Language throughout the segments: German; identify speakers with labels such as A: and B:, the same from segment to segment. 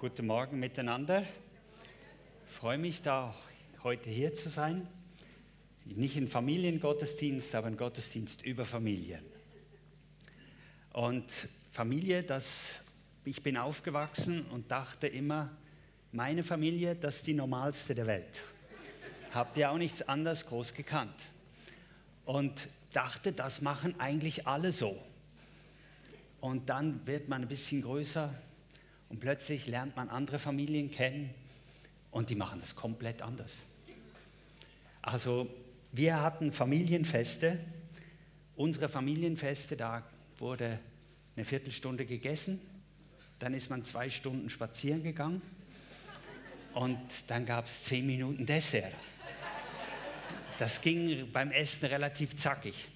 A: Guten Morgen miteinander. Ich freue mich, da heute hier zu sein. Nicht ein Familiengottesdienst, aber ein Gottesdienst über Familie. Und Familie, das, ich bin aufgewachsen und dachte immer, meine Familie, das ist die normalste der Welt. Habt ihr auch nichts anderes groß gekannt. Und dachte, das machen eigentlich alle so. Und dann wird man ein bisschen größer und plötzlich lernt man andere Familien kennen und die machen das komplett anders. Also wir hatten Familienfeste. Unsere Familienfeste, da wurde eine Viertelstunde gegessen, dann ist man zwei Stunden spazieren gegangen und dann gab es zehn Minuten Dessert. Das ging beim Essen relativ zackig.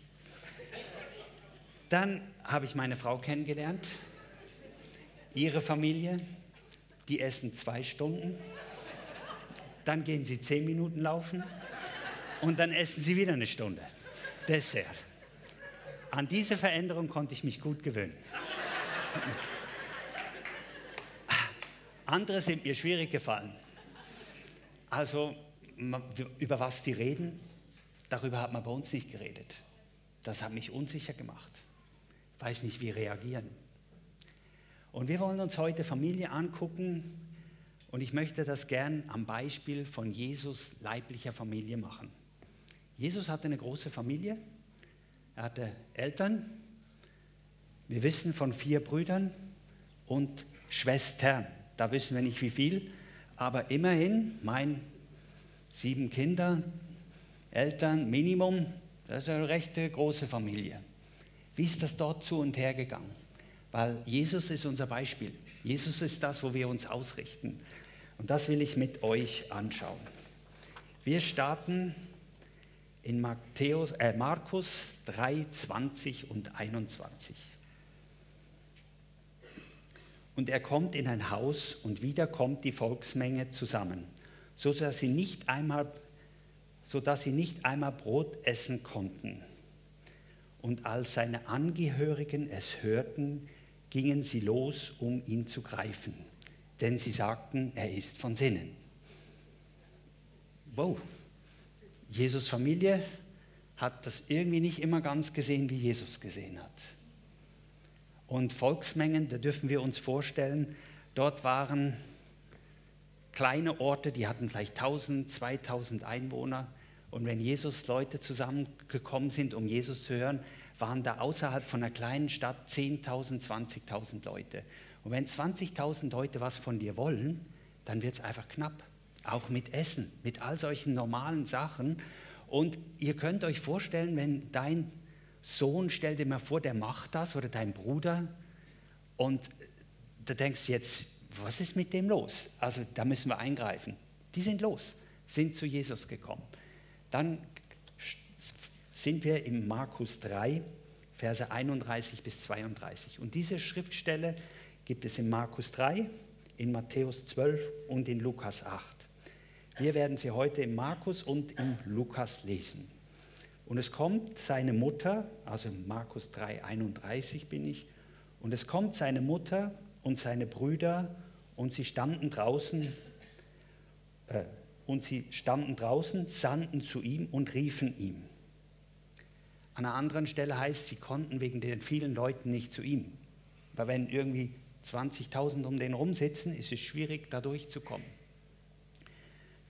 A: Dann habe ich meine Frau kennengelernt, ihre Familie, die essen zwei Stunden, dann gehen sie zehn Minuten laufen und dann essen sie wieder eine Stunde. Dessert. An diese Veränderung konnte ich mich gut gewöhnen. Andere sind mir schwierig gefallen. Also über was die reden, darüber hat man bei uns nicht geredet. Das hat mich unsicher gemacht. Ich weiß nicht, wie reagieren. Und wir wollen uns heute Familie angucken und ich möchte das gern am Beispiel von Jesus leiblicher Familie machen. Jesus hatte eine große Familie, er hatte Eltern, wir wissen von vier Brüdern und Schwestern. Da wissen wir nicht wie viel, aber immerhin, mein sieben Kinder, Eltern, Minimum, das ist eine recht große Familie. Wie ist das dort zu und her gegangen? Weil Jesus ist unser Beispiel. Jesus ist das, wo wir uns ausrichten. Und das will ich mit euch anschauen. Wir starten in Matthäus, äh, Markus 3, 20 und 21. Und er kommt in ein Haus und wieder kommt die Volksmenge zusammen, so dass sie nicht einmal, so dass sie nicht einmal Brot essen konnten. Und als seine Angehörigen es hörten, gingen sie los, um ihn zu greifen, denn sie sagten, er ist von Sinnen. Wow, Jesus Familie hat das irgendwie nicht immer ganz gesehen, wie Jesus gesehen hat. Und Volksmengen, da dürfen wir uns vorstellen, dort waren kleine Orte, die hatten vielleicht 1000, 2000 Einwohner und wenn Jesus Leute zusammengekommen sind, um Jesus zu hören, waren da außerhalb von einer kleinen Stadt 10.000, 20.000 Leute. Und wenn 20.000 Leute was von dir wollen, dann wird es einfach knapp. Auch mit Essen, mit all solchen normalen Sachen. Und ihr könnt euch vorstellen, wenn dein Sohn, stell dir mal vor, der macht das oder dein Bruder und da denkst du jetzt, was ist mit dem los? Also da müssen wir eingreifen. Die sind los, sind zu Jesus gekommen. Dann sind wir im Markus 3, Verse 31 bis 32. Und diese Schriftstelle gibt es in Markus 3, in Matthäus 12 und in Lukas 8. Wir werden sie heute in Markus und in Lukas lesen. Und es kommt seine Mutter, also Markus 3, 31 bin ich, und es kommt seine Mutter und seine Brüder und sie standen draußen, äh, und sie standen draußen, sandten zu ihm und riefen ihm. An einer anderen Stelle heißt, sie konnten wegen den vielen Leuten nicht zu ihm. Weil wenn irgendwie 20.000 um den rumsitzen, ist es schwierig, da durchzukommen.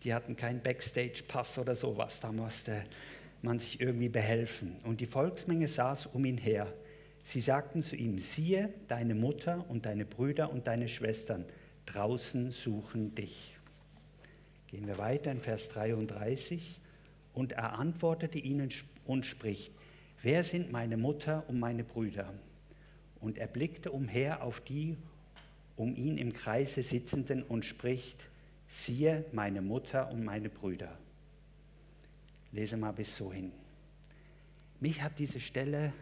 A: Die hatten keinen Backstage-Pass oder sowas, da musste man sich irgendwie behelfen. Und die Volksmenge saß um ihn her. Sie sagten zu ihm, siehe, deine Mutter und deine Brüder und deine Schwestern draußen suchen dich. Gehen wir weiter in Vers 33. Und er antwortete ihnen und spricht, wer sind meine Mutter und meine Brüder? Und er blickte umher auf die um ihn im Kreise sitzenden und spricht, siehe meine Mutter und meine Brüder. Lese mal bis so hin. Mich hat diese Stelle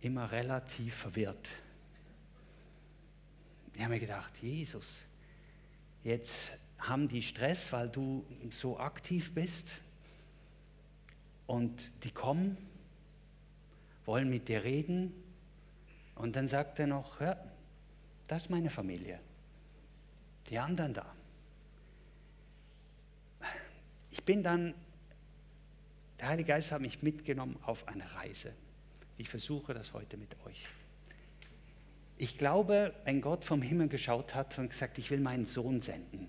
A: immer relativ verwirrt. Ich habe mir gedacht, Jesus, jetzt haben die Stress, weil du so aktiv bist und die kommen, wollen mit dir reden und dann sagt er noch, ja, das ist meine Familie. die anderen da. Ich bin dann, der Heilige Geist hat mich mitgenommen auf eine Reise. Ich versuche das heute mit euch. Ich glaube, wenn Gott vom Himmel geschaut hat und gesagt, ich will meinen Sohn senden.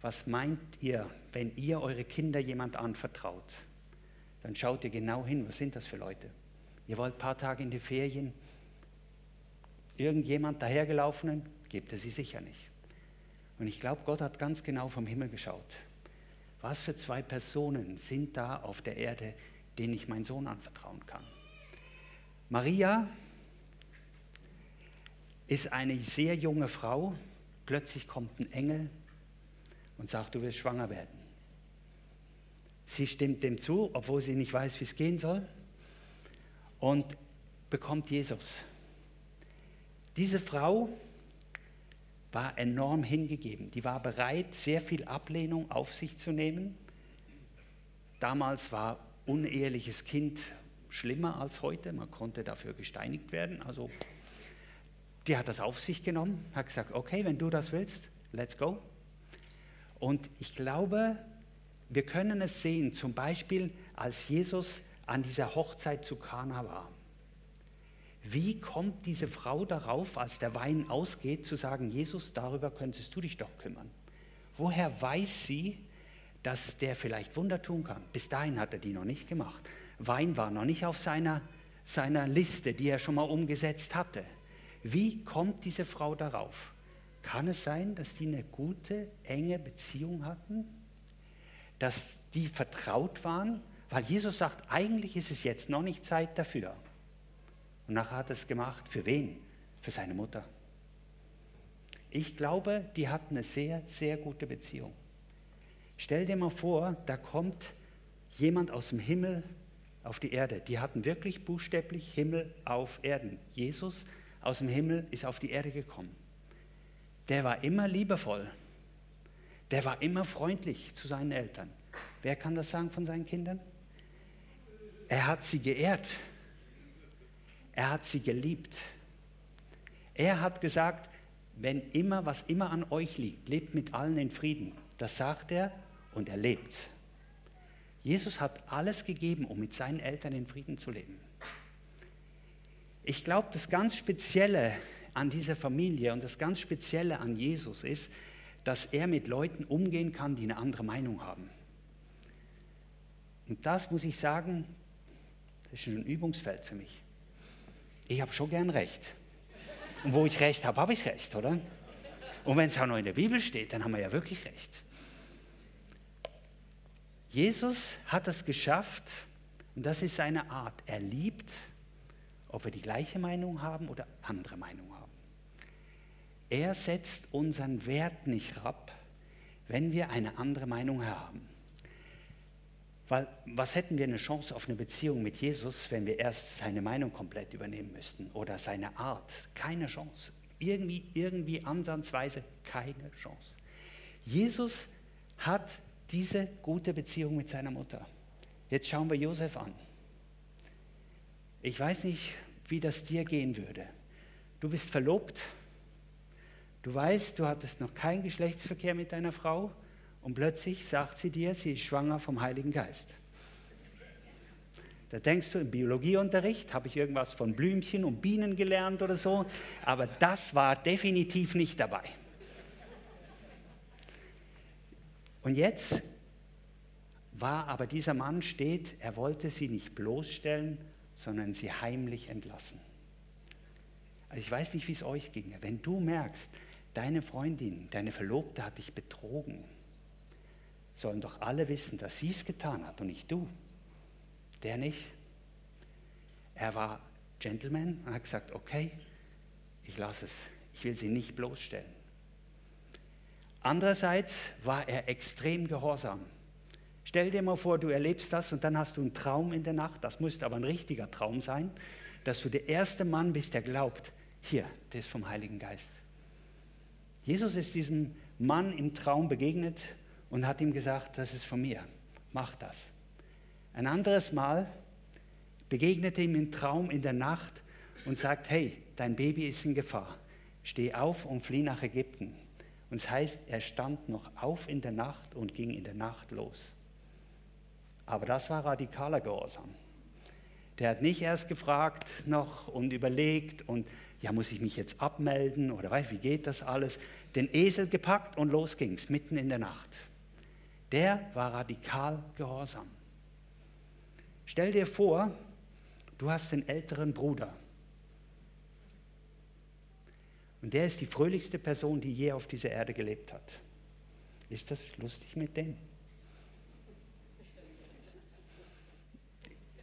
A: Was meint ihr, wenn ihr eure Kinder jemand anvertraut? Dann schaut ihr genau hin, was sind das für Leute? Ihr wollt ein paar Tage in die Ferien, irgendjemand dahergelaufenen, gebt er sie sicher nicht. Und ich glaube, Gott hat ganz genau vom Himmel geschaut. Was für zwei Personen sind da auf der Erde, denen ich meinen Sohn anvertrauen kann? Maria ist eine sehr junge Frau. Plötzlich kommt ein Engel und sagt, du wirst schwanger werden. Sie stimmt dem zu, obwohl sie nicht weiß, wie es gehen soll, und bekommt Jesus. Diese Frau war enorm hingegeben. Die war bereit, sehr viel Ablehnung auf sich zu nehmen. Damals war uneheliches Kind schlimmer als heute. Man konnte dafür gesteinigt werden. Also die hat das auf sich genommen, hat gesagt, okay, wenn du das willst, let's go. Und ich glaube, wir können es sehen, zum Beispiel als Jesus an dieser Hochzeit zu Kana war. Wie kommt diese Frau darauf, als der Wein ausgeht, zu sagen, Jesus, darüber könntest du dich doch kümmern? Woher weiß sie, dass der vielleicht Wunder tun kann? Bis dahin hat er die noch nicht gemacht. Wein war noch nicht auf seiner, seiner Liste, die er schon mal umgesetzt hatte. Wie kommt diese Frau darauf? Kann es sein, dass die eine gute, enge Beziehung hatten? Dass die vertraut waren? Weil Jesus sagt, eigentlich ist es jetzt noch nicht Zeit dafür. Und nachher hat er es gemacht. Für wen? Für seine Mutter. Ich glaube, die hatten eine sehr, sehr gute Beziehung. Stell dir mal vor, da kommt jemand aus dem Himmel auf die Erde. Die hatten wirklich buchstäblich Himmel auf Erden. Jesus aus dem Himmel ist auf die Erde gekommen. Der war immer liebevoll. Der war immer freundlich zu seinen Eltern. Wer kann das sagen von seinen Kindern? Er hat sie geehrt. Er hat sie geliebt. Er hat gesagt, wenn immer, was immer an euch liegt, lebt mit allen in Frieden. Das sagt er und er lebt. Jesus hat alles gegeben, um mit seinen Eltern in Frieden zu leben. Ich glaube, das ganz Spezielle an dieser Familie und das ganz Spezielle an Jesus ist, dass er mit Leuten umgehen kann, die eine andere Meinung haben. Und das muss ich sagen, das ist ein Übungsfeld für mich ich habe schon gern recht. Und wo ich recht habe, habe ich recht, oder? Und wenn es auch noch in der Bibel steht, dann haben wir ja wirklich recht. Jesus hat es geschafft, und das ist seine Art. Er liebt, ob wir die gleiche Meinung haben oder andere Meinung haben. Er setzt unseren Wert nicht ab, wenn wir eine andere Meinung haben. Weil was hätten wir eine Chance auf eine Beziehung mit Jesus, wenn wir erst seine Meinung komplett übernehmen müssten oder seine Art? Keine Chance. Irgendwie, irgendwie ansatzweise keine Chance. Jesus hat diese gute Beziehung mit seiner Mutter. Jetzt schauen wir Josef an. Ich weiß nicht, wie das dir gehen würde. Du bist verlobt. Du weißt, du hattest noch keinen Geschlechtsverkehr mit deiner Frau und plötzlich sagt sie dir, sie ist schwanger vom Heiligen Geist. Da denkst du, im Biologieunterricht habe ich irgendwas von Blümchen und Bienen gelernt oder so, aber das war definitiv nicht dabei. Und jetzt war aber dieser Mann steht, er wollte sie nicht bloßstellen, sondern sie heimlich entlassen. Also ich weiß nicht, wie es euch ging. Wenn du merkst, deine Freundin, deine Verlobte hat dich betrogen, sollen doch alle wissen, dass sie es getan hat und nicht du. Der nicht. Er war Gentleman und hat gesagt, okay, ich lasse es, ich will sie nicht bloßstellen. Andererseits war er extrem gehorsam. Stell dir mal vor, du erlebst das und dann hast du einen Traum in der Nacht, das müsste aber ein richtiger Traum sein, dass du der erste Mann bist, der glaubt, hier, das vom Heiligen Geist. Jesus ist diesem Mann im Traum begegnet und hat ihm gesagt, das ist von mir, mach das. Ein anderes Mal begegnete ihm im Traum in der Nacht und sagt, hey, dein Baby ist in Gefahr, steh auf und flieh nach Ägypten. Und es heißt, er stand noch auf in der Nacht und ging in der Nacht los. Aber das war radikaler Gehorsam. Der hat nicht erst gefragt noch und überlegt und ja, muss ich mich jetzt abmelden oder weiß, wie geht das alles? Den Esel gepackt und los ging's, mitten in der Nacht. Der war radikal gehorsam. Stell dir vor, du hast einen älteren Bruder. Und der ist die fröhlichste Person, die je auf dieser Erde gelebt hat. Ist das lustig mit dem?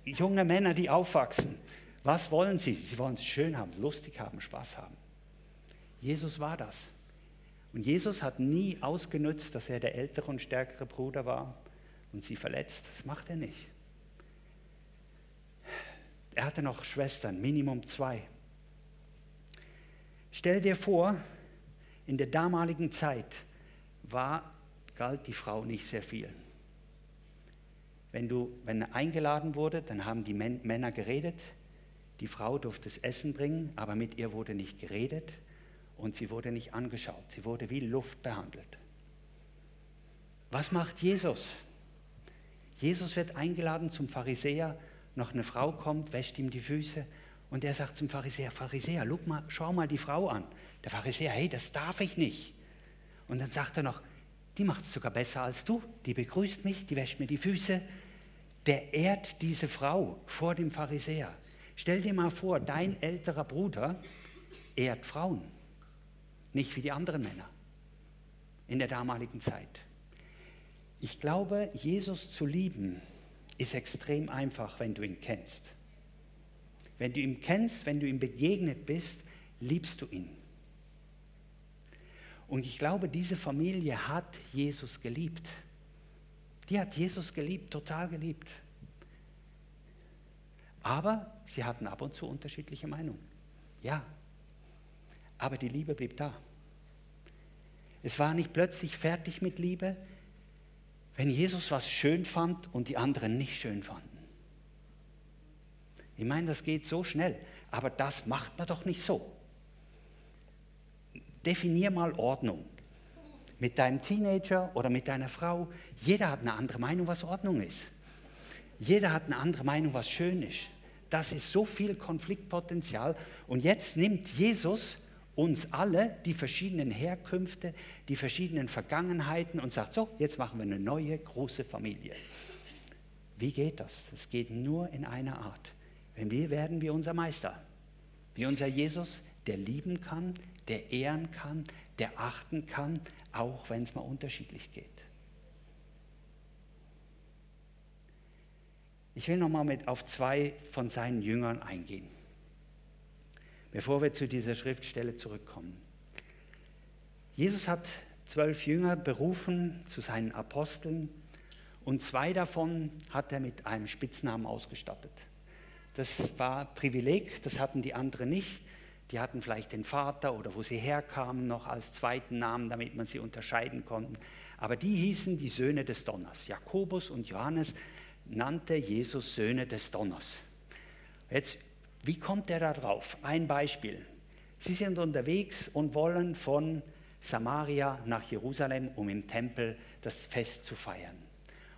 A: Junge Männer, die aufwachsen, was wollen sie? Sie wollen es schön haben, lustig haben, Spaß haben. Jesus war das. Und Jesus hat nie ausgenutzt, dass er der ältere und stärkere Bruder war und sie verletzt. Das macht er nicht. Er hatte noch Schwestern, Minimum zwei. Stell dir vor, in der damaligen Zeit war, galt die Frau nicht sehr viel. Wenn, du, wenn eingeladen wurde, dann haben die Männer geredet, die Frau durfte das Essen bringen, aber mit ihr wurde nicht geredet und sie wurde nicht angeschaut. Sie wurde wie Luft behandelt. Was macht Jesus? Jesus wird eingeladen zum Pharisäer, noch eine Frau kommt, wäscht ihm die Füße und er sagt zum Pharisäer, Pharisäer, mal, schau mal die Frau an. Der Pharisäer, hey, das darf ich nicht. Und dann sagt er noch, die macht es sogar besser als du, die begrüßt mich, die wäscht mir die Füße. Der ehrt diese Frau vor dem Pharisäer. Stell dir mal vor, dein älterer Bruder ehrt Frauen, nicht wie die anderen Männer in der damaligen Zeit. Ich glaube, Jesus zu lieben ist extrem einfach, wenn du ihn kennst. Wenn du ihn kennst, wenn du ihm begegnet bist, liebst du ihn. Und ich glaube, diese Familie hat Jesus geliebt. Die hat Jesus geliebt, total geliebt. Aber sie hatten ab und zu unterschiedliche Meinungen. Ja. Aber die Liebe blieb da. Es war nicht plötzlich fertig mit Liebe, wenn Jesus was schön fand und die anderen nicht schön fanden. Ich meine, das geht so schnell, aber das macht man doch nicht so. Definier mal Ordnung. Mit deinem Teenager oder mit deiner Frau, jeder hat eine andere Meinung, was Ordnung ist. Jeder hat eine andere Meinung, was schön ist. Das ist so viel Konfliktpotenzial. Und jetzt nimmt Jesus uns alle die verschiedenen Herkünfte, die verschiedenen Vergangenheiten und sagt, so, jetzt machen wir eine neue große Familie. Wie geht das? Es geht nur in einer Art. Wenn wir werden wie unser Meister, wie unser Jesus, der lieben kann, der ehren kann, der achten kann, auch wenn es mal unterschiedlich geht. Ich will nochmal mit auf zwei von seinen Jüngern eingehen, bevor wir zu dieser Schriftstelle zurückkommen. Jesus hat zwölf Jünger berufen zu seinen Aposteln und zwei davon hat er mit einem Spitznamen ausgestattet. Das war Privileg, das hatten die anderen nicht. Die hatten vielleicht den Vater oder wo sie herkamen noch als zweiten Namen, damit man sie unterscheiden konnte. Aber die hießen die Söhne des Donners. Jakobus und Johannes nannte Jesus Söhne des Donners. Jetzt, wie kommt er da drauf? Ein Beispiel. Sie sind unterwegs und wollen von Samaria nach Jerusalem, um im Tempel das Fest zu feiern.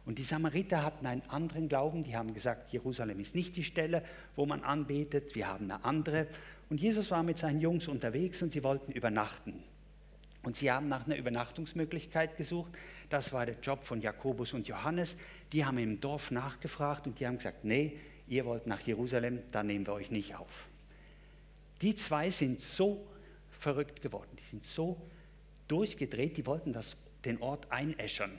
A: Und die Samariter hatten einen anderen Glauben, die haben gesagt, Jerusalem ist nicht die Stelle, wo man anbetet, wir haben eine andere. Und Jesus war mit seinen Jungs unterwegs und sie wollten übernachten. Und sie haben nach einer Übernachtungsmöglichkeit gesucht. Das war der Job von Jakobus und Johannes. Die haben im Dorf nachgefragt und die haben gesagt, nee, ihr wollt nach Jerusalem, da nehmen wir euch nicht auf. Die zwei sind so verrückt geworden, die sind so durchgedreht, die wollten das, den Ort einäschern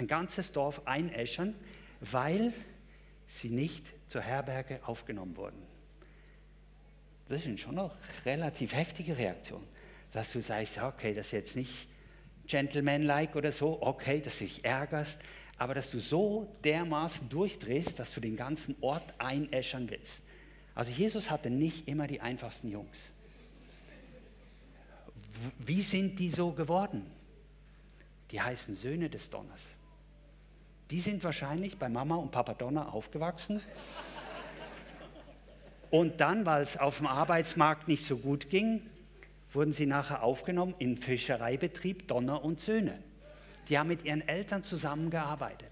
A: ein ganzes Dorf einäschern, weil sie nicht zur Herberge aufgenommen wurden. Das ist schon noch relativ heftige Reaktion, dass du sagst, okay, das ist jetzt nicht gentlemanlike oder so, okay, dass du dich ärgerst, aber dass du so dermaßen durchdrehst, dass du den ganzen Ort einäschern willst. Also Jesus hatte nicht immer die einfachsten Jungs. Wie sind die so geworden? Die heißen Söhne des Donners. Die sind wahrscheinlich bei Mama und Papa Donner aufgewachsen. Und dann, weil es auf dem Arbeitsmarkt nicht so gut ging, wurden sie nachher aufgenommen in Fischereibetrieb Donner und Söhne. Die haben mit ihren Eltern zusammengearbeitet.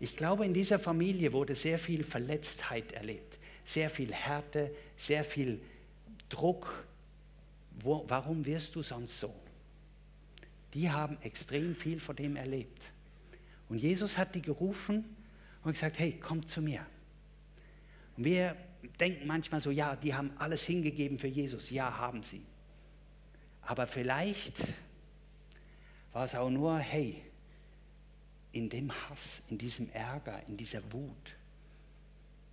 A: Ich glaube, in dieser Familie wurde sehr viel Verletztheit erlebt, sehr viel Härte, sehr viel Druck. Wo, warum wirst du sonst so? Die haben extrem viel von dem erlebt. Und Jesus hat die gerufen und gesagt, hey, komm zu mir. Und wir denken manchmal so, ja, die haben alles hingegeben für Jesus. Ja, haben sie. Aber vielleicht war es auch nur, hey, in dem Hass, in diesem Ärger, in dieser Wut,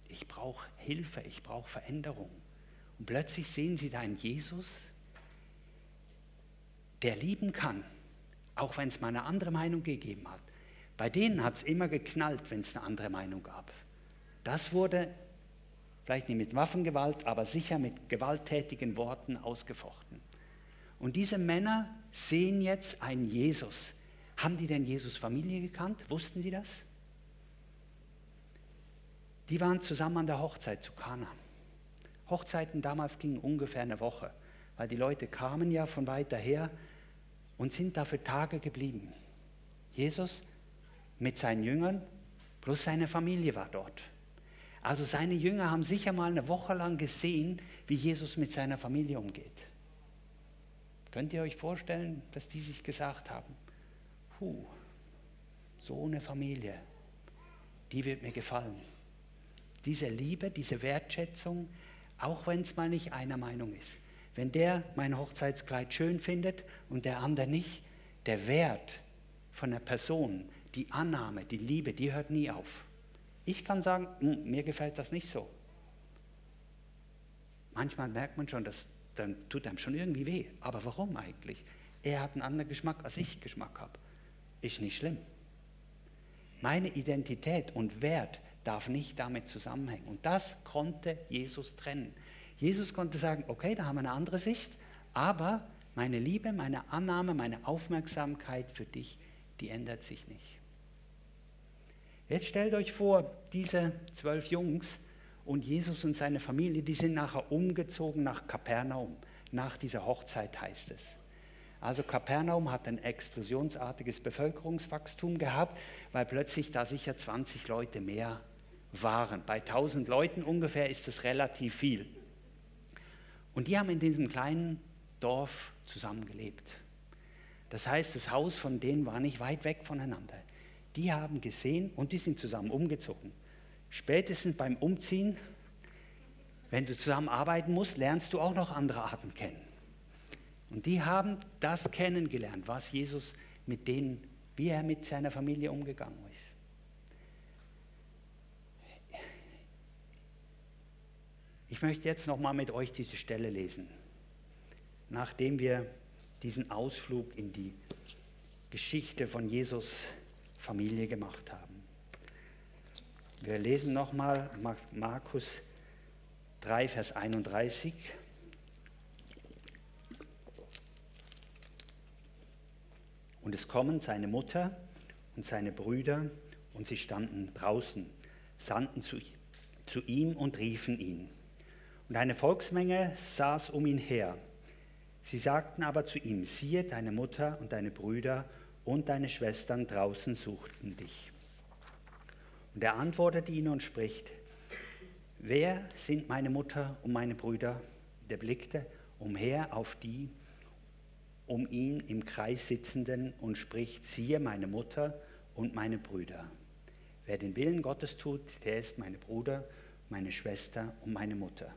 A: ich brauche Hilfe, ich brauche Veränderung. Und plötzlich sehen sie da einen Jesus, der lieben kann, auch wenn es mal eine andere Meinung gegeben hat. Bei denen hat es immer geknallt, wenn es eine andere Meinung gab. Das wurde vielleicht nicht mit Waffengewalt, aber sicher mit gewalttätigen Worten ausgefochten. Und diese Männer sehen jetzt einen Jesus. Haben die denn Jesus Familie gekannt? Wussten die das? Die waren zusammen an der Hochzeit zu Kana. Hochzeiten damals gingen ungefähr eine Woche, weil die Leute kamen ja von weiter her und sind da für Tage geblieben. Jesus mit seinen Jüngern plus seine Familie war dort. Also seine Jünger haben sicher mal eine Woche lang gesehen, wie Jesus mit seiner Familie umgeht. Könnt ihr euch vorstellen, dass die sich gesagt haben, puh, so eine Familie, die wird mir gefallen. Diese Liebe, diese Wertschätzung, auch wenn es mal nicht einer Meinung ist. Wenn der mein Hochzeitskleid schön findet und der andere nicht, der Wert von der Person, die Annahme, die Liebe, die hört nie auf. Ich kann sagen, hm, mir gefällt das nicht so. Manchmal merkt man schon, dass dann tut einem schon irgendwie weh. Aber warum eigentlich? Er hat einen anderen Geschmack, als ich Geschmack habe. Ist nicht schlimm. Meine Identität und Wert darf nicht damit zusammenhängen. Und das konnte Jesus trennen. Jesus konnte sagen, okay, da haben wir eine andere Sicht, aber meine Liebe, meine Annahme, meine Aufmerksamkeit für dich, die ändert sich nicht. Jetzt stellt euch vor, diese zwölf Jungs und Jesus und seine Familie, die sind nachher umgezogen nach Kapernaum. Nach dieser Hochzeit heißt es. Also Kapernaum hat ein explosionsartiges Bevölkerungswachstum gehabt, weil plötzlich da sicher 20 Leute mehr waren. Bei 1000 Leuten ungefähr ist das relativ viel. Und die haben in diesem kleinen Dorf zusammengelebt. Das heißt, das Haus von denen war nicht weit weg voneinander die haben gesehen und die sind zusammen umgezogen. Spätestens beim Umziehen, wenn du zusammen arbeiten musst, lernst du auch noch andere Arten kennen. Und die haben das kennengelernt, was Jesus mit denen, wie er mit seiner Familie umgegangen ist. Ich möchte jetzt noch mal mit euch diese Stelle lesen, nachdem wir diesen Ausflug in die Geschichte von Jesus Familie gemacht haben. Wir lesen nochmal Markus 3, Vers 31. Und es kommen seine Mutter und seine Brüder und sie standen draußen, sandten zu, zu ihm und riefen ihn. Und eine Volksmenge saß um ihn her. Sie sagten aber zu ihm, siehe, deine Mutter und deine Brüder und deine Schwestern draußen suchten dich. Und er antwortete ihnen und spricht, wer sind meine Mutter und meine Brüder? Der blickte umher auf die um ihn im Kreis sitzenden und spricht, siehe meine Mutter und meine Brüder. Wer den Willen Gottes tut, der ist meine Bruder, meine Schwester und meine Mutter.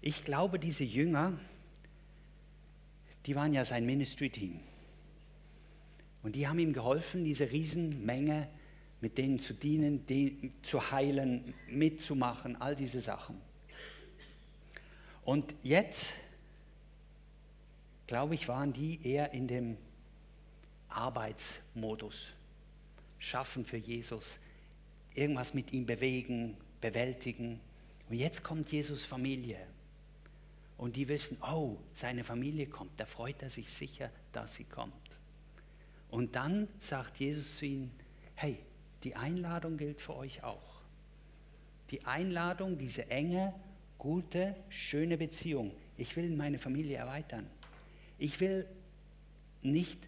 A: Ich glaube, diese Jünger, die waren ja sein Ministry-Team. Und die haben ihm geholfen, diese Riesenmenge mit denen zu dienen, die, zu heilen, mitzumachen, all diese Sachen. Und jetzt, glaube ich, waren die eher in dem Arbeitsmodus. Schaffen für Jesus, irgendwas mit ihm bewegen, bewältigen. Und jetzt kommt Jesus Familie. Und die wissen, oh, seine Familie kommt, da freut er sich sicher, dass sie kommt. Und dann sagt Jesus zu ihnen, hey, die Einladung gilt für euch auch. Die Einladung, diese enge, gute, schöne Beziehung Ich will meine Familie erweitern. Ich will nicht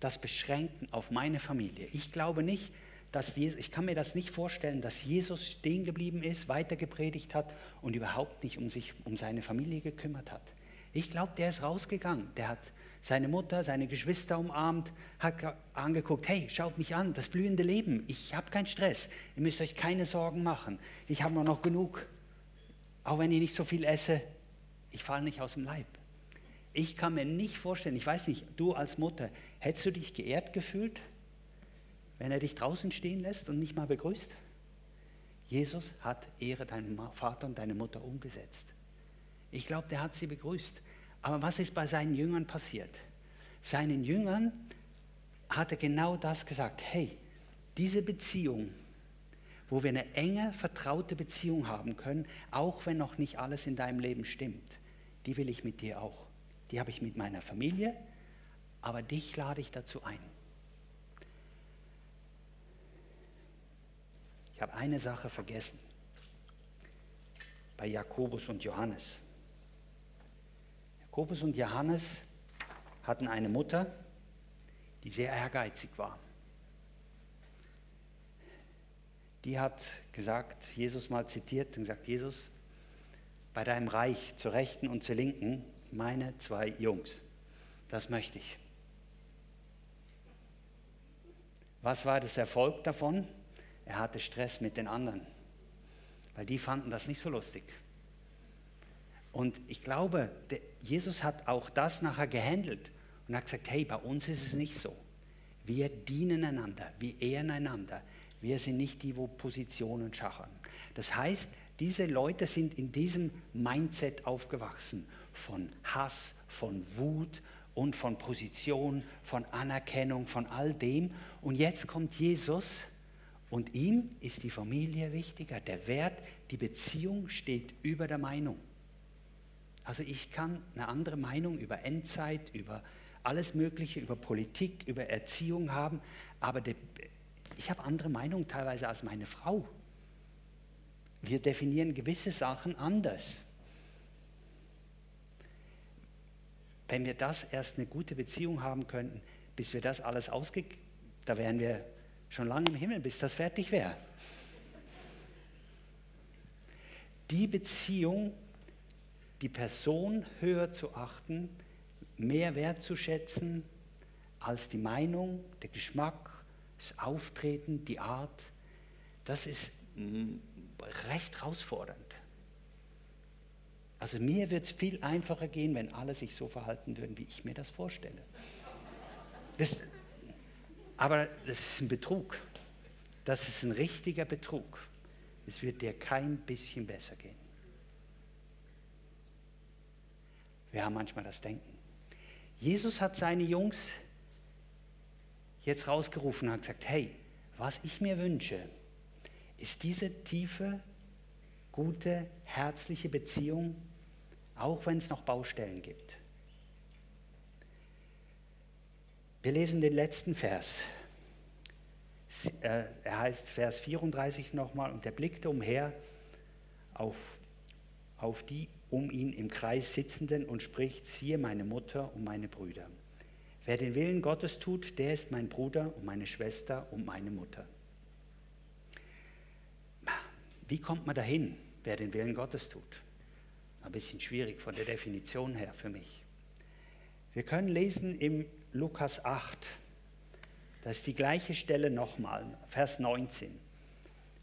A: das beschränken auf meine Familie. Ich glaube nicht, dass Jesus, ich kann mir das nicht vorstellen, dass Jesus stehen geblieben ist, weiter gepredigt hat und überhaupt nicht um sich, um seine Familie gekümmert hat. Ich glaube, der ist rausgegangen. Der hat seine Mutter, seine Geschwister umarmt, hat angeguckt, hey, schaut mich an, das blühende Leben, ich habe keinen Stress, ihr müsst euch keine Sorgen machen, ich habe noch genug, auch wenn ich nicht so viel esse, ich falle nicht aus dem Leib. Ich kann mir nicht vorstellen, ich weiß nicht, du als Mutter, hättest du dich geehrt gefühlt, wenn er dich draußen stehen lässt und nicht mal begrüßt? Jesus hat Ehre deinem Vater und deine Mutter umgesetzt. Ich glaube, der hat sie begrüßt. Aber was ist bei seinen Jüngern passiert? Seinen Jüngern hat er genau das gesagt. Hey, diese Beziehung, wo wir eine enge, vertraute Beziehung haben können, auch wenn noch nicht alles in deinem Leben stimmt, die will ich mit dir auch. Die habe ich mit meiner Familie, aber dich lade ich dazu ein. Ich habe eine Sache vergessen bei Jakobus und Johannes. Jakobus und Johannes hatten eine Mutter, die sehr ehrgeizig war. Die hat gesagt, Jesus mal zitiert und gesagt, Jesus, bei deinem Reich zur Rechten und zur Linken meine zwei Jungs. Das möchte ich. Was war das Erfolg davon? Er hatte Stress mit den anderen, weil die fanden das nicht so lustig. Und ich glaube, Jesus hat auch das nachher gehandelt und hat gesagt, hey, bei uns ist es nicht so. Wir dienen einander, wir ehren einander. Wir sind nicht die, wo Positionen schachern. Das heißt, diese Leute sind in diesem Mindset aufgewachsen von Hass, von Wut und von Position, von Anerkennung, von all dem. Und jetzt kommt Jesus und ihm ist die Familie wichtiger. Der Wert, die Beziehung steht über der Meinung. Also ich kann eine andere Meinung über Endzeit, über alles Mögliche, über Politik, über Erziehung haben, aber de, ich habe andere Meinungen teilweise als meine Frau. Wir definieren gewisse Sachen anders. Wenn wir das erst eine gute Beziehung haben könnten, bis wir das alles ausge... Da wären wir schon lange im Himmel, bis das fertig wäre. Die Beziehung die Person höher zu achten, mehr wertzuschätzen als die Meinung, der Geschmack, das Auftreten, die Art. Das ist mm, recht herausfordernd. Also mir wird es viel einfacher gehen, wenn alle sich so verhalten würden, wie ich mir das vorstelle. Das, aber das ist ein Betrug. Das ist ein richtiger Betrug. Es wird dir kein bisschen besser gehen. Wir haben manchmal das Denken. Jesus hat seine Jungs jetzt rausgerufen und hat gesagt, hey, was ich mir wünsche, ist diese tiefe, gute, herzliche Beziehung, auch wenn es noch Baustellen gibt. Wir lesen den letzten Vers. Äh, er heißt Vers 34 nochmal, und er blickte umher auf, auf die um ihn im Kreis sitzenden und spricht, siehe meine Mutter und meine Brüder. Wer den Willen Gottes tut, der ist mein Bruder und meine Schwester und meine Mutter. Wie kommt man dahin, wer den Willen Gottes tut? Ein bisschen schwierig von der Definition her für mich. Wir können lesen im Lukas 8, das ist die gleiche Stelle nochmal, Vers 19.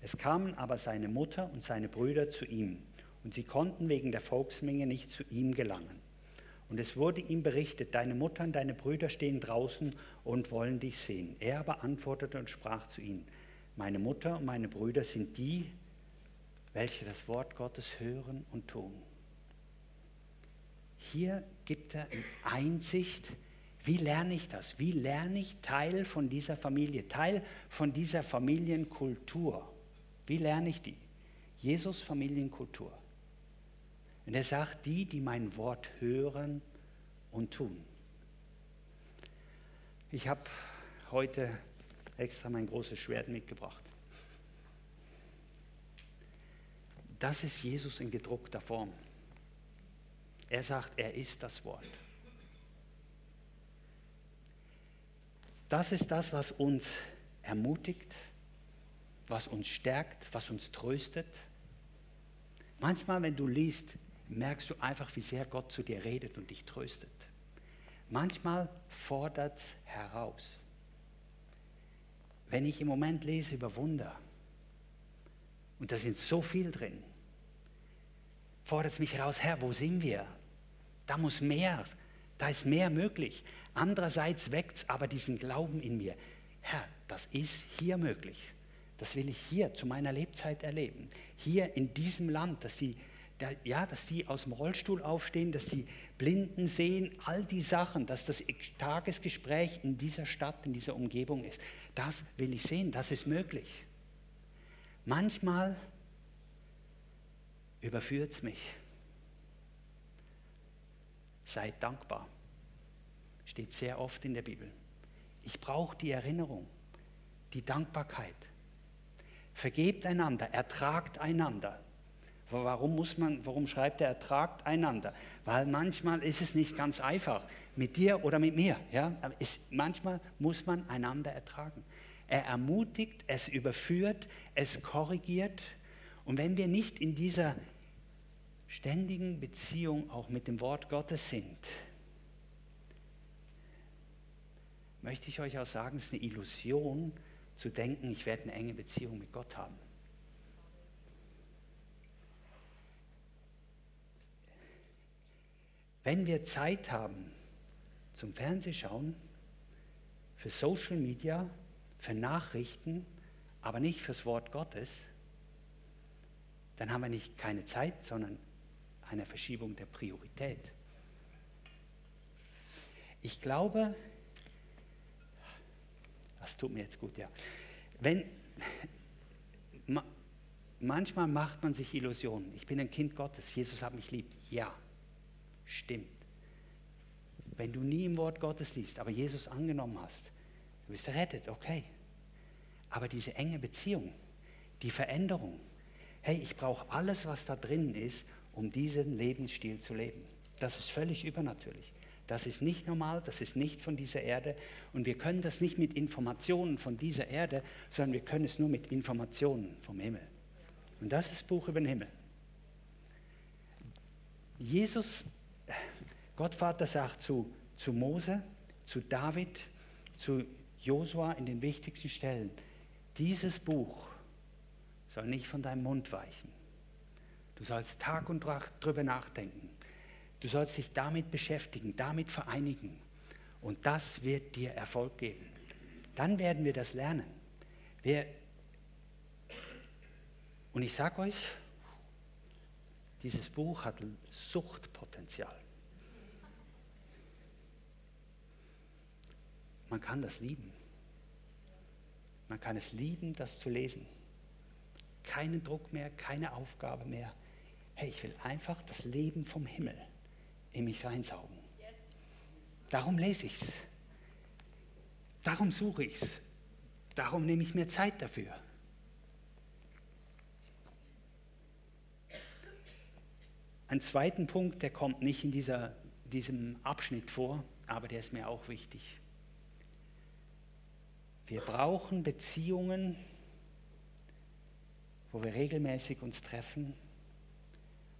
A: Es kamen aber seine Mutter und seine Brüder zu ihm und sie konnten wegen der Volksmenge nicht zu ihm gelangen. Und es wurde ihm berichtet, deine Mutter und deine Brüder stehen draußen und wollen dich sehen. Er aber antwortete und sprach zu ihnen, meine Mutter und meine Brüder sind die, welche das Wort Gottes hören und tun. Hier gibt er Einsicht, wie lerne ich das? Wie lerne ich Teil von dieser Familie, Teil von dieser Familienkultur? Wie lerne ich die? Jesus Familienkultur. Und er sagt, die, die mein Wort hören und tun. Ich habe heute extra mein großes Schwert mitgebracht. Das ist Jesus in gedruckter Form. Er sagt, er ist das Wort. Das ist das, was uns ermutigt, was uns stärkt, was uns tröstet. Manchmal, wenn du liest, merkst du einfach, wie sehr Gott zu dir redet und dich tröstet. Manchmal fordert es heraus. Wenn ich im Moment lese über Wunder, und da sind so viel drin, fordert es mich heraus, Herr, wo sind wir? Da muss mehr, da ist mehr möglich. Andererseits weckt es aber diesen Glauben in mir. Herr, das ist hier möglich. Das will ich hier zu meiner Lebzeit erleben. Hier in diesem Land, dass die, ja, dass die aus dem Rollstuhl aufstehen, dass die Blinden sehen, all die Sachen, dass das Tagesgespräch in dieser Stadt, in dieser Umgebung ist. Das will ich sehen, das ist möglich. Manchmal überführt es mich. Seid dankbar. Steht sehr oft in der Bibel. Ich brauche die Erinnerung, die Dankbarkeit. Vergebt einander, ertragt einander. Warum, muss man, warum schreibt er, ertragt einander? Weil manchmal ist es nicht ganz einfach, mit dir oder mit mir. Ja? Es, manchmal muss man einander ertragen. Er ermutigt, es überführt, es korrigiert. Und wenn wir nicht in dieser ständigen Beziehung auch mit dem Wort Gottes sind, möchte ich euch auch sagen, es ist eine Illusion zu denken, ich werde eine enge Beziehung mit Gott haben. Wenn wir Zeit haben zum Fernsehschauen, für Social Media, für Nachrichten, aber nicht fürs Wort Gottes, dann haben wir nicht keine Zeit, sondern eine Verschiebung der Priorität. Ich glaube, das tut mir jetzt gut, ja. Wenn, manchmal macht man sich Illusionen. Ich bin ein Kind Gottes, Jesus hat mich lieb. Ja, stimmt. Wenn du nie im Wort Gottes liest, aber Jesus angenommen hast, du bist errettet, okay. Aber diese enge Beziehung, die Veränderung, hey, ich brauche alles, was da drin ist, um diesen Lebensstil zu leben. Das ist völlig übernatürlich. Das ist nicht normal, das ist nicht von dieser Erde. Und wir können das nicht mit Informationen von dieser Erde, sondern wir können es nur mit Informationen vom Himmel. Und das ist Buch über den Himmel. Jesus, Gottvater sagt zu, zu Mose, zu David, zu Josua in den wichtigsten Stellen, dieses Buch soll nicht von deinem Mund weichen. Du sollst Tag und Nacht drüber nachdenken. Du sollst dich damit beschäftigen, damit vereinigen. Und das wird dir Erfolg geben. Dann werden wir das lernen. Wir und ich sage euch, dieses Buch hat Suchtpotenzial. Man kann das lieben. Man kann es lieben, das zu lesen. Keinen Druck mehr, keine Aufgabe mehr. Hey, ich will einfach das Leben vom Himmel in mich reinsaugen. Darum lese ich es. Darum suche ich es. Darum nehme ich mir Zeit dafür. Ein zweiten Punkt, der kommt nicht in dieser, diesem Abschnitt vor, aber der ist mir auch wichtig. Wir brauchen Beziehungen, wo wir regelmäßig uns treffen,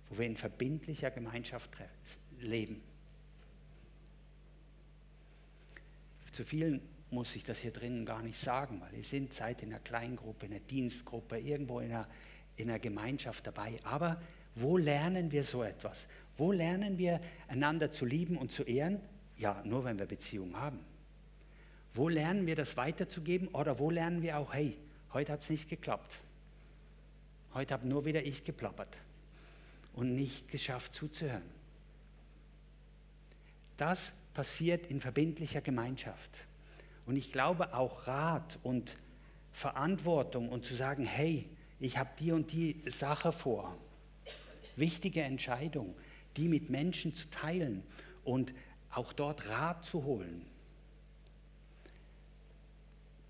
A: wo wir in verbindlicher Gemeinschaft leben. Zu vielen muss ich das hier drinnen gar nicht sagen, weil ihr sind seid in einer Kleingruppe, in einer Dienstgruppe, irgendwo in einer, in einer Gemeinschaft dabei. Aber wo lernen wir so etwas? Wo lernen wir einander zu lieben und zu ehren? Ja, nur wenn wir Beziehungen haben. Wo lernen wir das weiterzugeben oder wo lernen wir auch, hey, heute hat es nicht geklappt. Heute habe nur wieder ich geplappert und nicht geschafft zuzuhören. Das passiert in verbindlicher Gemeinschaft. Und ich glaube auch Rat und Verantwortung und zu sagen, hey, ich habe die und die Sache vor. Wichtige Entscheidung, die mit Menschen zu teilen und auch dort Rat zu holen.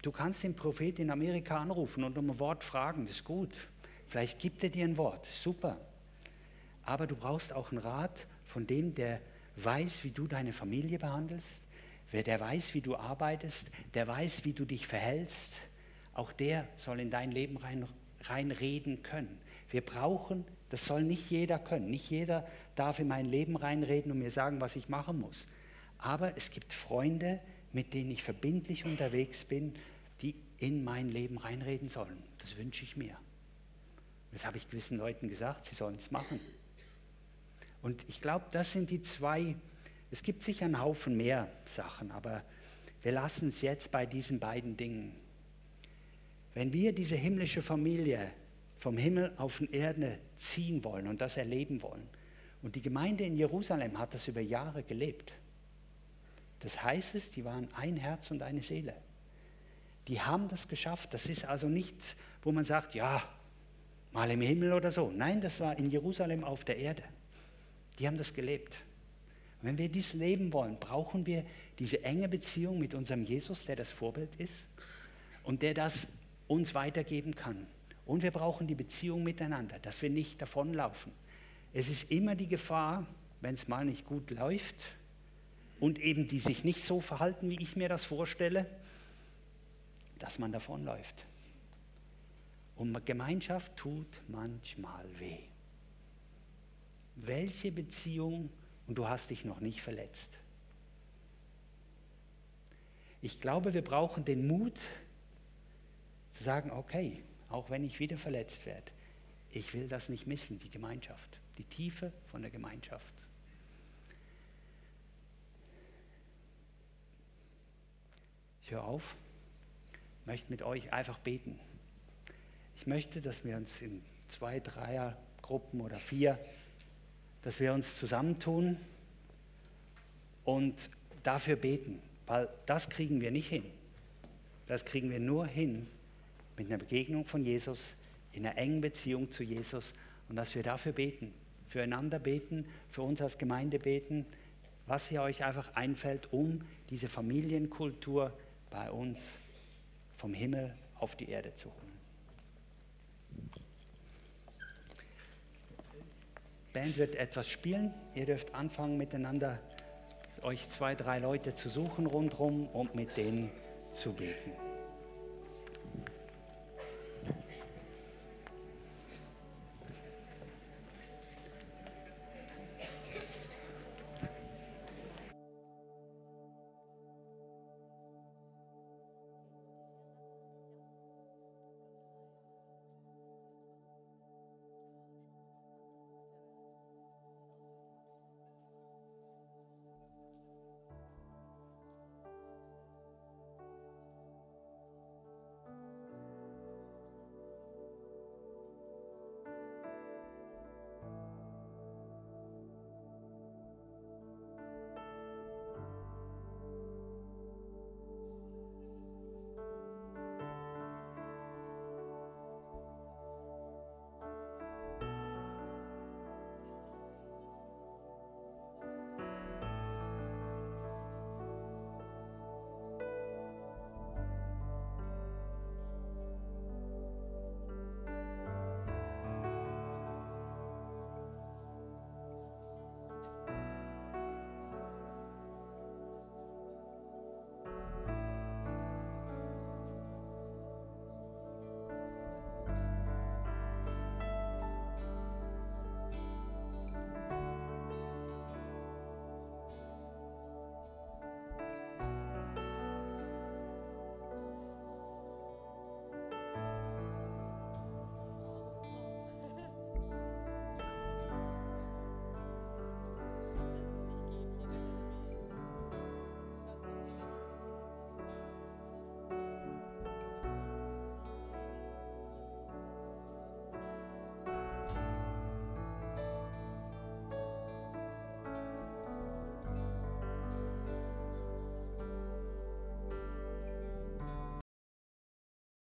A: Du kannst den Prophet in Amerika anrufen und um ein Wort fragen, das ist gut. Vielleicht gibt er dir ein Wort, super. Aber du brauchst auch einen Rat von dem, der weiß, wie du deine Familie behandelst, wer der weiß, wie du arbeitest, der weiß, wie du dich verhältst, auch der soll in dein Leben rein, reinreden können. Wir brauchen, das soll nicht jeder können. Nicht jeder darf in mein Leben reinreden und mir sagen, was ich machen muss. Aber es gibt Freunde, mit denen ich verbindlich unterwegs bin, die in mein Leben reinreden sollen. Das wünsche ich mir. Das habe ich gewissen Leuten gesagt, sie sollen es machen. Und ich glaube, das sind die zwei, es gibt sicher einen Haufen mehr Sachen, aber wir lassen es jetzt bei diesen beiden Dingen. Wenn wir diese himmlische Familie vom Himmel auf die Erde ziehen wollen und das erleben wollen, und die Gemeinde in Jerusalem hat das über Jahre gelebt, das heißt es, die waren ein Herz und eine Seele. Die haben das geschafft. Das ist also nichts, wo man sagt, ja, mal im Himmel oder so. Nein, das war in Jerusalem auf der Erde. Die haben das gelebt. Und wenn wir dies leben wollen, brauchen wir diese enge Beziehung mit unserem Jesus, der das Vorbild ist und der das uns weitergeben kann. Und wir brauchen die Beziehung miteinander, dass wir nicht davonlaufen. Es ist immer die Gefahr, wenn es mal nicht gut läuft und eben die sich nicht so verhalten, wie ich mir das vorstelle, dass man davonläuft. Und Gemeinschaft tut manchmal weh. Welche Beziehung und du hast dich noch nicht verletzt? Ich glaube, wir brauchen den Mut zu sagen, okay, auch wenn ich wieder verletzt werde, ich will das nicht missen, die Gemeinschaft, die Tiefe von der Gemeinschaft. Ich höre auf, möchte mit euch einfach beten. Ich möchte, dass wir uns in zwei, dreier Gruppen oder vier, dass wir uns zusammentun und dafür beten, weil das kriegen wir nicht hin. Das kriegen wir nur hin mit einer Begegnung von Jesus, in einer engen Beziehung zu Jesus und dass wir dafür beten, füreinander beten, für uns als Gemeinde beten, was hier euch einfach einfällt, um diese Familienkultur bei uns vom Himmel auf die Erde zu holen. Band wird etwas spielen. Ihr dürft anfangen miteinander euch zwei, drei Leute zu suchen rundherum und mit denen zu beten.